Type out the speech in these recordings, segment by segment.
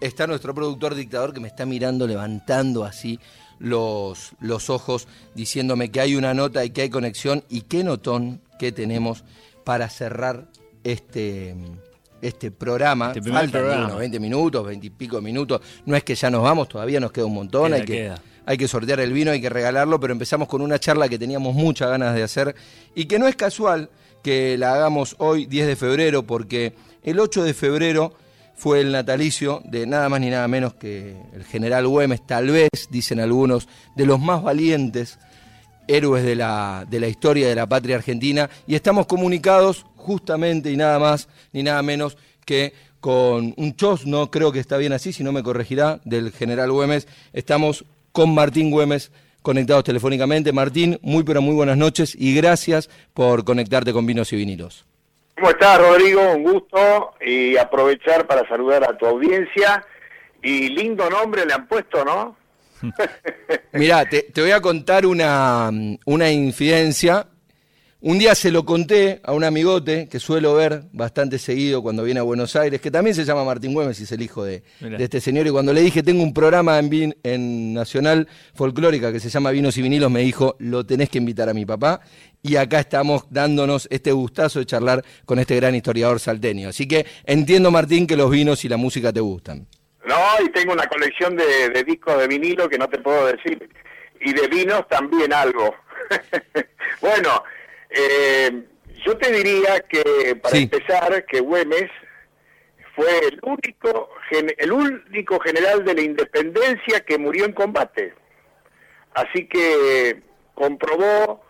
está nuestro productor dictador que me está mirando, levantando así los, los ojos, diciéndome que hay una nota y que hay conexión y qué notón que tenemos para cerrar este, este programa. Este Faltan programa. unos 20 minutos, 20 y pico minutos. No es que ya nos vamos, todavía nos queda un montón. Queda, hay, que, queda. hay que sortear el vino, hay que regalarlo, pero empezamos con una charla que teníamos muchas ganas de hacer y que no es casual que la hagamos hoy, 10 de febrero, porque el 8 de febrero fue el natalicio de nada más ni nada menos que el general Güemes, tal vez, dicen algunos, de los más valientes héroes de la, de la historia de la patria argentina y estamos comunicados justamente y nada más ni nada menos que con un chos, no creo que está bien así, si no me corregirá, del general Güemes. Estamos con Martín Güemes conectados telefónicamente. Martín, muy pero muy buenas noches y gracias por conectarte con Vinos y Vinilos. ¿Cómo estás, Rodrigo? Un gusto y aprovechar para saludar a tu audiencia. Y lindo nombre le han puesto, ¿no? Mirá, te, te voy a contar una, una infidencia. Un día se lo conté a un amigote que suelo ver bastante seguido cuando viene a Buenos Aires, que también se llama Martín Güemes y es el hijo de, este señor. Y cuando le dije, tengo un programa en, vin- en Nacional Folclórica que se llama Vinos y Vinilos, me dijo, lo tenés que invitar a mi papá. Y acá estamos dándonos este gustazo de charlar con este gran historiador salteño. Así que entiendo, Martín, que los vinos y la música te gustan. No, y tengo una colección de, de discos de vinilo que no te puedo decir. Y de vinos también algo. bueno, eh, yo te diría que, para Sí. empezar, que Güemes fue el único, gen- el único general de la independencia que murió en combate. Así que comprobó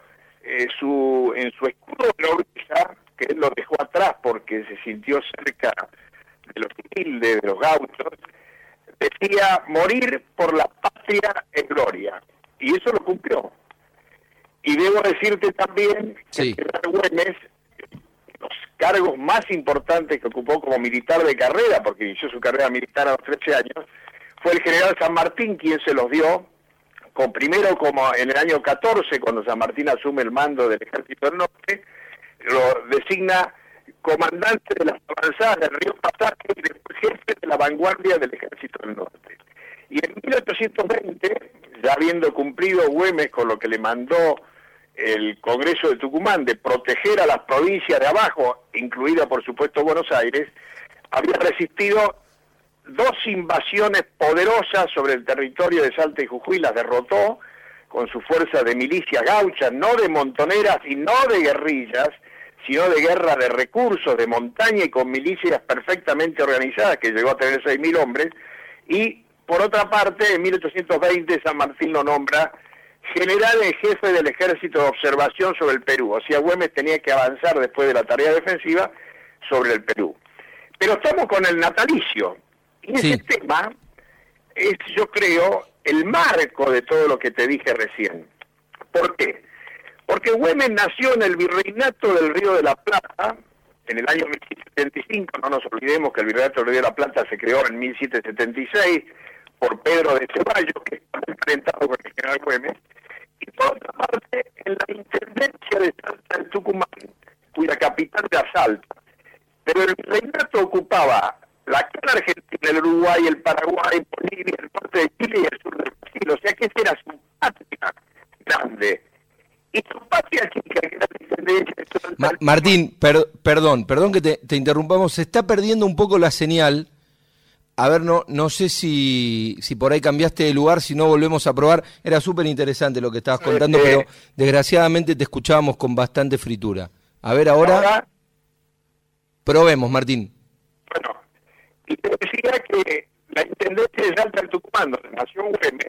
eh, su, en su escudo de nobleza, que él lo dejó atrás porque se sintió cerca de los humildes, de los gauchos, decía morir por la patria en gloria. Y eso lo cumplió. Y debo decirte también que Sí. general Güemes, los cargos más importantes que ocupó como militar de carrera, porque inició su carrera militar a los 13 años, fue el general San Martín quien se los dio, con primero como en el año 14, cuando San Martín asume el mando del Ejército del Norte, lo designa comandante de las avanzadas del río Pasaje y después jefe de la vanguardia del Ejército del Norte. Y en 1820, ya habiendo cumplido Güemes con lo que le mandó el Congreso de Tucumán de proteger a las provincias de abajo, incluida por supuesto Buenos Aires, había resistido dos invasiones poderosas sobre el territorio de Salta y Jujuy, las derrotó con su fuerza de milicias gauchas, no de montoneras y no de guerrillas, sino de guerra de recursos, de montaña y con milicias perfectamente organizadas, que llegó a tener 6.000 hombres, y por otra parte, en 1820 San Martín lo nombra general en jefe del ejército de observación sobre el Perú, o sea, Güemes tenía que avanzar después de la tarea defensiva sobre el Perú. Pero estamos con el natalicio, y Sí. ese tema es, yo creo, el marco de todo lo que te dije recién. ¿Por qué? Porque Güemes nació en el virreinato del Río de la Plata en el año 1775. No nos olvidemos que el virreinato del Río de la Plata se creó en 1776 por Pedro de Ceballos, que está enfrentado con el general Güemes. Y por otra parte, en la intendencia de Salta en Tucumán, cuya capital era Salta. Pero el virreinato ocupaba la argentina, el Uruguay, el Paraguay, Bolivia, el norte de Chile y el sur del Brasil. O sea que esa era su patria grande. Y su patria chica, que era de. Ma- Martín, per- perdón, perdón que te, te interrumpamos, se está perdiendo un poco la señal. A ver, no, no sé si, si por ahí cambiaste de lugar, si no volvemos a probar. Era súper interesante lo que estabas contando, eh. pero desgraciadamente te escuchábamos con bastante fritura. A ver, ahora, Ahora, probemos, Martín. Y te decía que la intendencia de Salta en Tucumán, donde nació Güemes,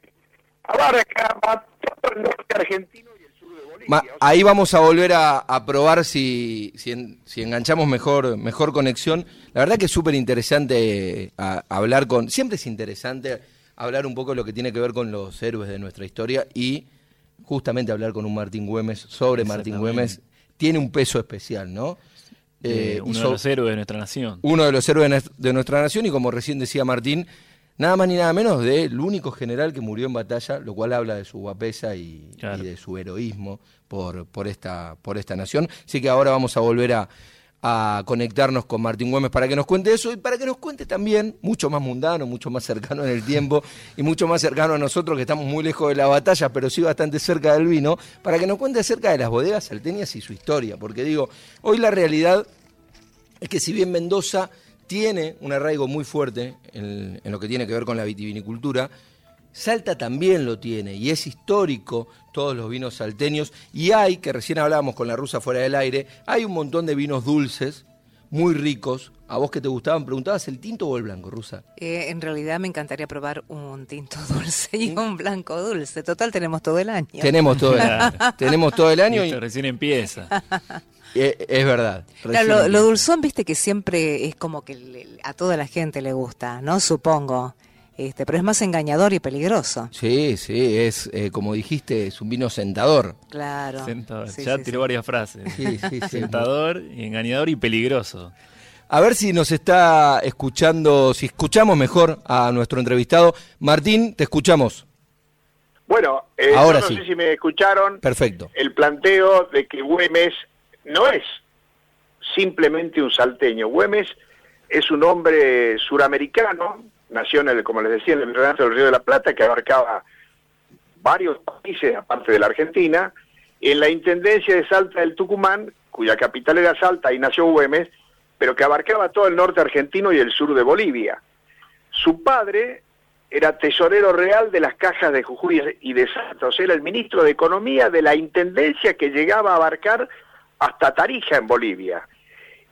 abarca va todo el norte argentino y el sur de Bolivia. Ma- O sea, ahí vamos a volver a, a probar si, si, en- si enganchamos mejor, mejor conexión. La verdad que es súper interesante eh, hablar con... Siempre es interesante hablar un poco de lo que tiene que ver con los héroes de nuestra historia y justamente hablar con un Martín Güemes sobre Martín. Güemes tiene un peso especial, ¿no? Eh, uno de los héroes de nuestra nación. uno de los héroes de nues- de nuestra nación y como recién decía Martín, nada más ni nada menos del único general que murió en batalla, lo cual habla de su guapesa y, Claro. y de su heroísmo por, por, esta, por esta nación. Así que ahora vamos a volver a, a conectarnos con Martín Güemes para que nos cuente eso y para que nos cuente también, mucho más mundano, mucho más cercano en el tiempo y mucho más cercano a nosotros que estamos muy lejos de la batalla, pero sí bastante cerca del vino, para que nos cuente acerca de las bodegas salteñas y su historia. Porque digo, hoy la realidad es que si bien Mendoza tiene un arraigo muy fuerte en, en lo que tiene que ver con la vitivinicultura, Salta también lo tiene y es histórico todos los vinos salteños y hay, que recién hablábamos con la rusa fuera del aire, hay un montón de vinos dulces, muy ricos. ¿A vos que te gustaban? ¿Preguntabas el tinto o el blanco, Rusa? Eh, en realidad me encantaría probar un tinto dulce y un blanco dulce. Total, tenemos todo el año. Tenemos todo el año. tenemos todo el año y... recién empieza. Eh, es verdad. Claro, lo, dulzón, viste que siempre es como que le, a toda la gente le gusta, ¿no? Supongo. Este, pero es más engañador y peligroso. Sí, sí, es eh, como dijiste, es un vino sentador. Claro. Sentador. ya tiró varias frases. Sí, sí, sentador, engañador y peligroso. A ver si nos está escuchando, si escuchamos mejor a nuestro entrevistado. Martín, te escuchamos. Bueno, eh, Ahora no sé si me escucharon. Perfecto. El planteo de que Güemes no es simplemente un salteño. Güemes es un hombre suramericano nació, como les decía, en el Virreinato del Río de la Plata, que abarcaba varios países, aparte de la Argentina, en la Intendencia de Salta del Tucumán, cuya capital era Salta, y nació Güemes, pero que abarcaba todo el norte argentino y el sur de Bolivia. Su padre era tesorero real de las cajas de Jujuy y de Salta, o sea, era el ministro de Economía de la Intendencia que llegaba a abarcar hasta Tarija en Bolivia.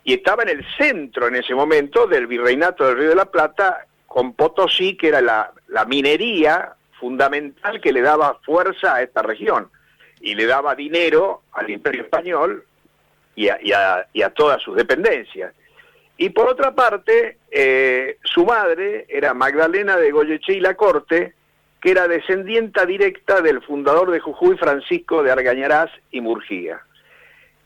Y estaba en el centro en ese momento del Virreinato del Río de la Plata, con Potosí, que era la, minería fundamental que le daba fuerza a esta región y le daba dinero al imperio español y a, todas sus dependencias. Y por otra parte, eh, su madre era Magdalena de Goyeche y la Corte, que era descendienta directa del fundador de Jujuy, Francisco de Argañarás y Murgía.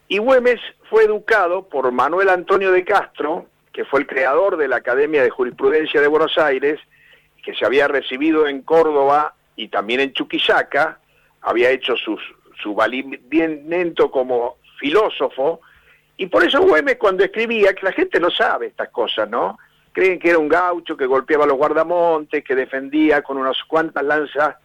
Y Güemes fue educado por Manuel Antonio de Castro, que fue el creador de la Academia de Jurisprudencia de Buenos Aires, que se había recibido en Córdoba y también en Chuquisaca, había hecho sus, su valimiento como filósofo, y por eso Güemes cuando escribía, que la gente no sabe estas cosas, ¿no? Creen que era un gaucho que golpeaba a los guardamontes, que defendía con unas cuantas lanzas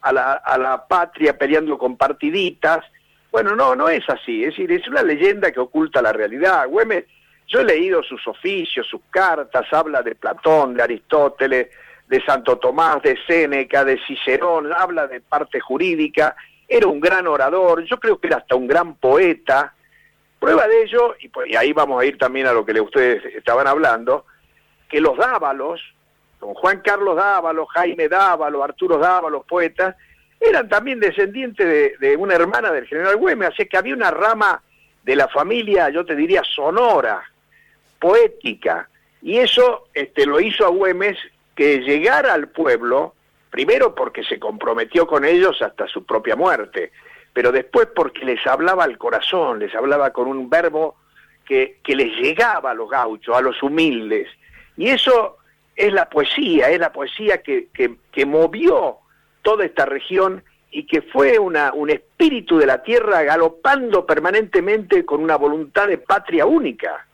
a la, a la patria peleando con partiditas. Bueno, no, no es así, es decir, es una leyenda que oculta la realidad. Güemes yo he leído sus oficios, sus cartas, habla de Platón, de Aristóteles, de Santo Tomás, de Séneca, de Cicerón, habla de parte jurídica, era un gran orador, yo creo que era hasta un gran poeta. Prueba de ello, y, pues, ahí vamos a ir también a lo que ustedes estaban hablando, que los Dávalos, don Juan Carlos Dávalos, Jaime Dávalos, Arturo Dávalos, poetas, eran también descendientes de, de una hermana del general Güemes, así que había una rama de la familia, yo te diría, sonora, poética. Y eso este, lo hizo a Güemes que llegara al pueblo, primero porque se comprometió con ellos hasta su propia muerte, pero después porque les hablaba al corazón, les hablaba con un verbo que, que les llegaba a los gauchos, a los humildes. Y eso es la poesía, es la poesía que, que, que movió toda esta región y que fue una, un espíritu de la tierra galopando permanentemente con una voluntad de patria única.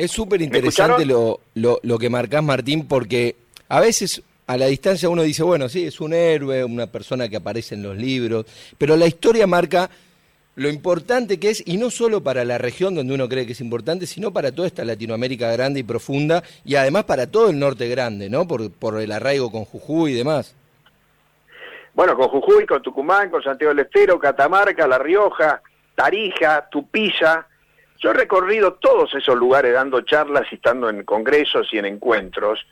Es súper interesante lo, lo, que marcás, Martín, porque a veces a la distancia uno dice, bueno, sí, es un héroe, una persona que aparece en los libros, pero la historia marca lo importante que es, y no solo para la región donde uno cree que es importante, sino para toda esta Latinoamérica grande y profunda, y además para todo el norte grande, ¿no? Por, por el arraigo con Jujuy y demás. Bueno, con Jujuy, con Tucumán, con Santiago del Estero, Catamarca, La Rioja, Tarija, Tupiza, yo he recorrido todos esos lugares dando charlas y estando en congresos y en encuentros,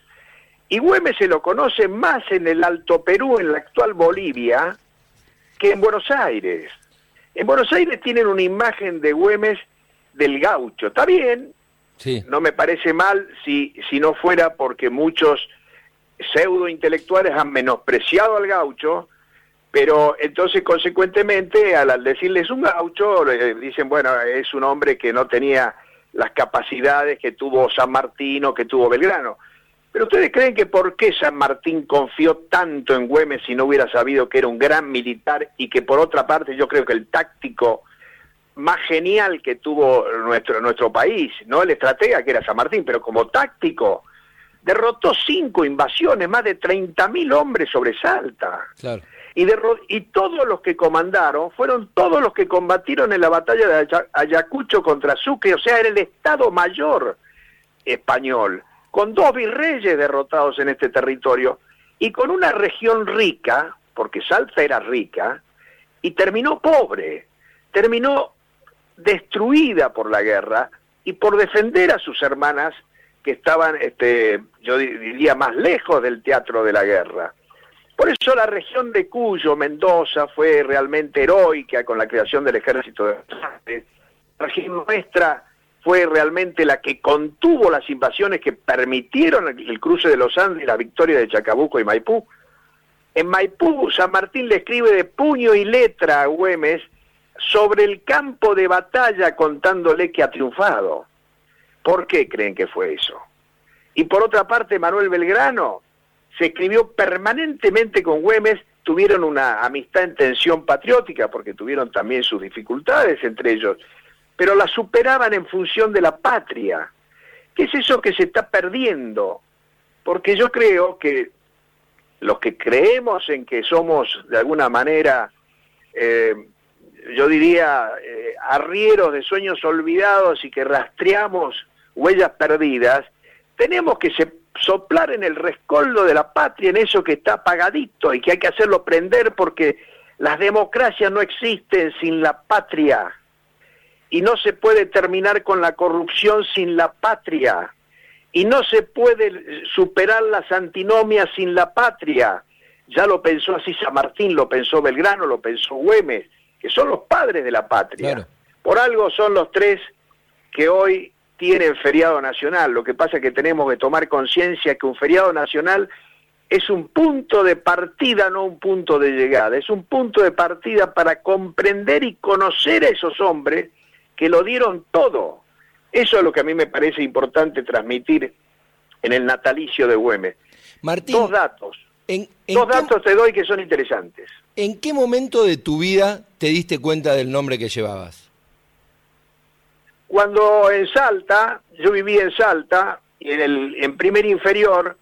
y Güemes se lo conoce más en el Alto Perú, en la actual Bolivia, que en Buenos Aires. En Buenos Aires tienen una imagen de Güemes del gaucho. Está bien, sí. no me parece mal si, si no fuera porque muchos pseudo intelectuales han menospreciado al gaucho pero entonces, consecuentemente, al, decirles un gaucho, dicen, bueno, es un hombre que no tenía las capacidades que tuvo San Martín o que tuvo Belgrano. Pero ustedes creen que por qué San Martín confió tanto en Güemes si no hubiera sabido que era un gran militar y que por otra parte yo creo que el táctico más genial que tuvo nuestro, nuestro país, no el estratega que era San Martín, pero como táctico, derrotó cinco invasiones, más de 30.000 hombres sobre Salta. Y, todos los que comandaron fueron todos los que combatieron en la batalla de Ayacucho contra Sucre, o sea, era el Estado Mayor español, con dos virreyes derrotados en este territorio y con una región rica, porque Salta era rica, y terminó pobre, terminó destruida por la guerra y por defender a sus hermanas que estaban, este, yo diría, más lejos del teatro de la guerra. Por eso la región de Cuyo, Mendoza, fue realmente heroica con la creación del ejército de La región nuestra fue realmente la que contuvo las invasiones que permitieron el cruce de los Andes y la victoria de Chacabuco y Maipú. En Maipú, San Martín le escribe de puño y letra a Güemes sobre el campo de batalla contándole que ha triunfado. ¿Por qué creen que fue eso? Y por otra parte, Manuel Belgrano se escribió permanentemente con Güemes, tuvieron una amistad en tensión patriótica, porque tuvieron también sus dificultades entre ellos, pero la superaban en función de la patria. ¿Qué es eso que se está perdiendo? Porque yo creo que los que creemos en que somos de alguna manera, eh, yo diría, eh, arrieros de sueños olvidados y que rastreamos huellas perdidas, tenemos que soplar en el rescoldo de la patria, en eso que está apagadito y que hay que hacerlo prender porque las democracias no existen sin la patria y no se puede terminar con la corrupción sin la patria, y no se puede superar las antinomias sin la patria. Ya lo pensó así San Martín, lo pensó Belgrano, lo pensó Güemes, que son los padres de la patria. Por algo son los tres que hoy tienen feriado nacional. Lo que pasa es que tenemos que tomar conciencia que un feriado nacional es un punto de partida, no un punto de llegada. Es un punto de partida para comprender y conocer a esos hombres que lo dieron todo. Eso es lo que a mí me parece importante transmitir en el natalicio de Güemes. Martín, dos datos. dos datos te doy que son interesantes. ¿En qué momento de tu vida te diste cuenta del nombre que llevabas? Cuando en Salta, yo vivía en Salta, y en el en primer inferior,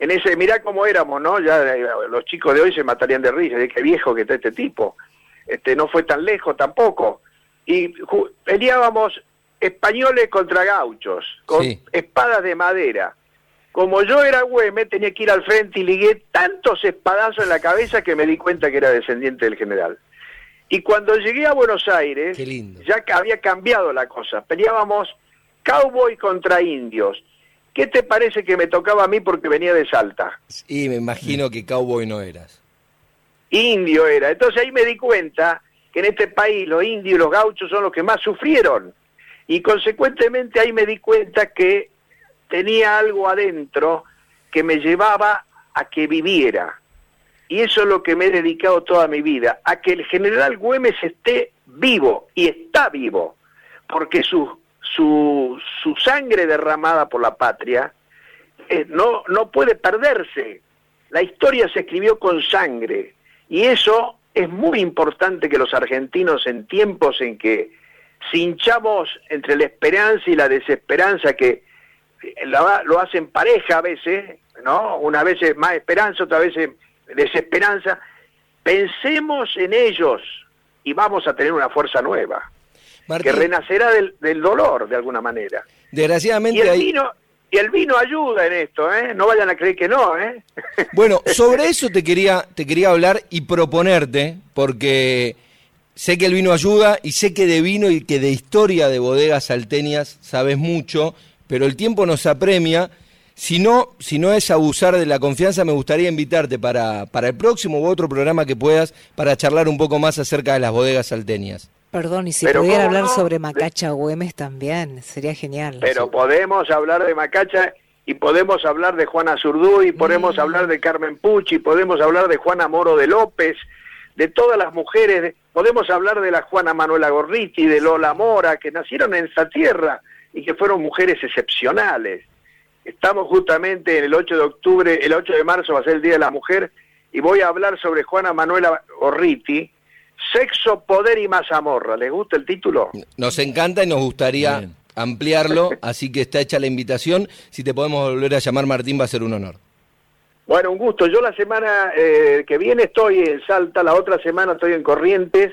en ese, mirá cómo éramos, ¿no? Ya eh, los chicos de hoy se matarían de risa, de qué viejo que está este tipo. Este, no fue tan lejos tampoco y peleábamos españoles contra gauchos, con espadas de madera. Como yo era güeme, tenía que ir al frente y ligué tantos espadazos en la cabeza que me di cuenta que era descendiente del general. Y cuando llegué a Buenos Aires, ya que había cambiado la cosa. Peleábamos cowboy contra indios. ¿Qué te parece que me tocaba a mí porque venía de Salta? Y me imagino que cowboy no eras. Indio era. Entonces ahí me di cuenta que en este país los indios y los gauchos son los que más sufrieron. Y consecuentemente ahí me di cuenta que tenía algo adentro que me llevaba a que viviera. Y eso es lo que me he dedicado toda mi vida, a que el general Güemes esté vivo, y está vivo, porque su, su, su sangre derramada por la patria eh, no, no puede perderse. La historia se escribió con sangre, y eso es muy importante que los argentinos en tiempos en que cinchamos entre la esperanza y la desesperanza, que lo hacen pareja a veces, ¿no? Una vez más esperanza, otra vez desesperanza, pensemos en ellos y vamos a tener una fuerza nueva, que renacerá del, dolor de alguna manera. Desgraciadamente y y el vino ayuda en esto, ¿eh? No vayan a creer que no, ¿eh? Bueno, sobre eso te quería, te quería hablar y proponerte, porque sé que el vino ayuda y sé que de vino y que de historia de bodegas salteñas sabes mucho, pero el tiempo nos apremia. Si no, si no es abusar de la confianza, me gustaría invitarte para, para el próximo u otro programa que puedas para charlar un poco más acerca de las bodegas salteñas. Perdón, y si pudiera hablar sobre Macacha Güemes también, sería genial. Pero podemos hablar de Macacha y podemos hablar de Juana Zurduy, podemos mm. hablar de Carmen Pucci, podemos hablar de Juana Moro de López, de todas las mujeres, podemos hablar de la Juana Manuela Gorriti, de Lola Mora, que nacieron en esta tierra y que fueron mujeres excepcionales. Estamos justamente en el 8 de octubre, el 8 de marzo va a ser el Día de la Mujer, y voy a hablar sobre Juana Manuela Gorriti, Sexo, Poder y Mazamorra. ¿Les gusta el título? Nos encanta y nos gustaría ampliarlo, así que está hecha la invitación. Si te podemos volver a llamar, Martín, va a ser un honor. Bueno, un gusto. Yo la semana eh, que viene estoy en Salta, la otra semana estoy en Corrientes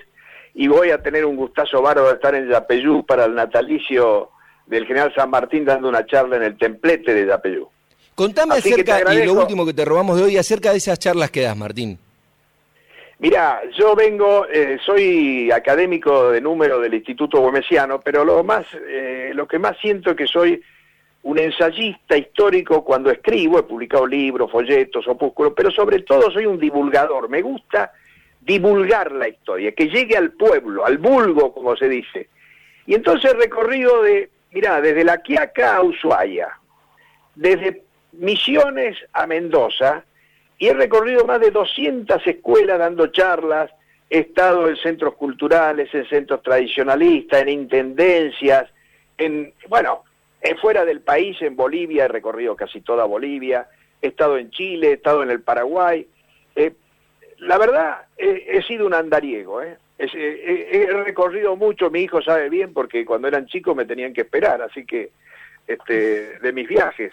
y voy a tener un gustazo bárbaro de estar en Yapeyú para el natalicio del general San Martín dando una charla en el templete de Yapeyú. Contame acerca, y lo último que te robamos de hoy, acerca de esas charlas que das, Martín. Mira, yo vengo, eh, soy académico de número del Instituto Gomesiano, pero lo más, eh, lo que más siento es que soy un ensayista histórico cuando escribo, he publicado libros, folletos, opúsculos, pero sobre todo soy un divulgador. Me gusta divulgar la historia, que llegue al pueblo, al vulgo, como se dice. Y entonces recorrido de, mira, desde La Quiaca a Ushuaia, desde Misiones a Mendoza, y he recorrido más de 200 escuelas dando charlas, he estado en centros culturales, en centros tradicionalistas, en intendencias, en, bueno, fuera del país, en Bolivia, he recorrido casi toda Bolivia, he estado en Chile, he estado en el Paraguay. Eh, la verdad, he sido un andariego, ¿eh? He recorrido mucho, mi hijo sabe bien, porque cuando eran chicos me tenían que esperar, así que este, de mis viajes.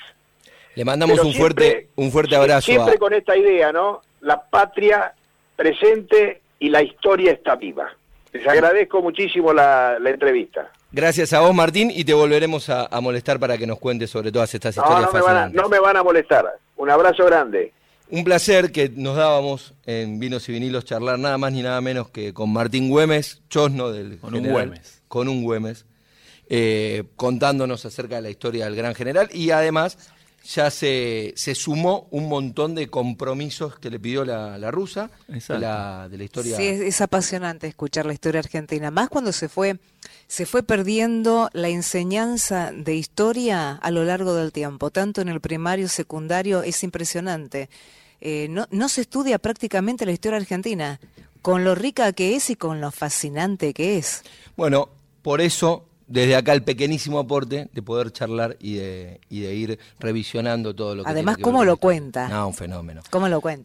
Le mandamos un fuerte un fuerte abrazo. Siempre con esta idea, ¿no? La patria presente y la historia está viva. Les agradezco muchísimo la, entrevista. Gracias a vos, Martín, y te volveremos a, molestar para que nos cuentes sobre todas estas historias no, me no me van a molestar. Un abrazo grande. Un placer que nos dábamos en Vinos y Vinilos charlar nada más ni nada menos que con Martín Güemes, chosno del con un Güemes. Con un Güemes, eh, contándonos acerca de la historia del gran general y además ya se, se sumó un montón de compromisos que le pidió la, la rusa de la, de la, historia. Sí, es, apasionante escuchar la historia argentina, más cuando se fue, se fue perdiendo la enseñanza de historia a lo largo del tiempo, tanto en el primario, secundario, es impresionante. Eh, no, no se estudia prácticamente la historia argentina, con lo rica que es y con lo fascinante que es. Bueno, por eso desde acá el pequeñísimo aporte de poder charlar y de, y de ir revisionando todo lo que Además, ¿cómo lo cuenta? No, un fenómeno. ¿Cómo lo cuenta?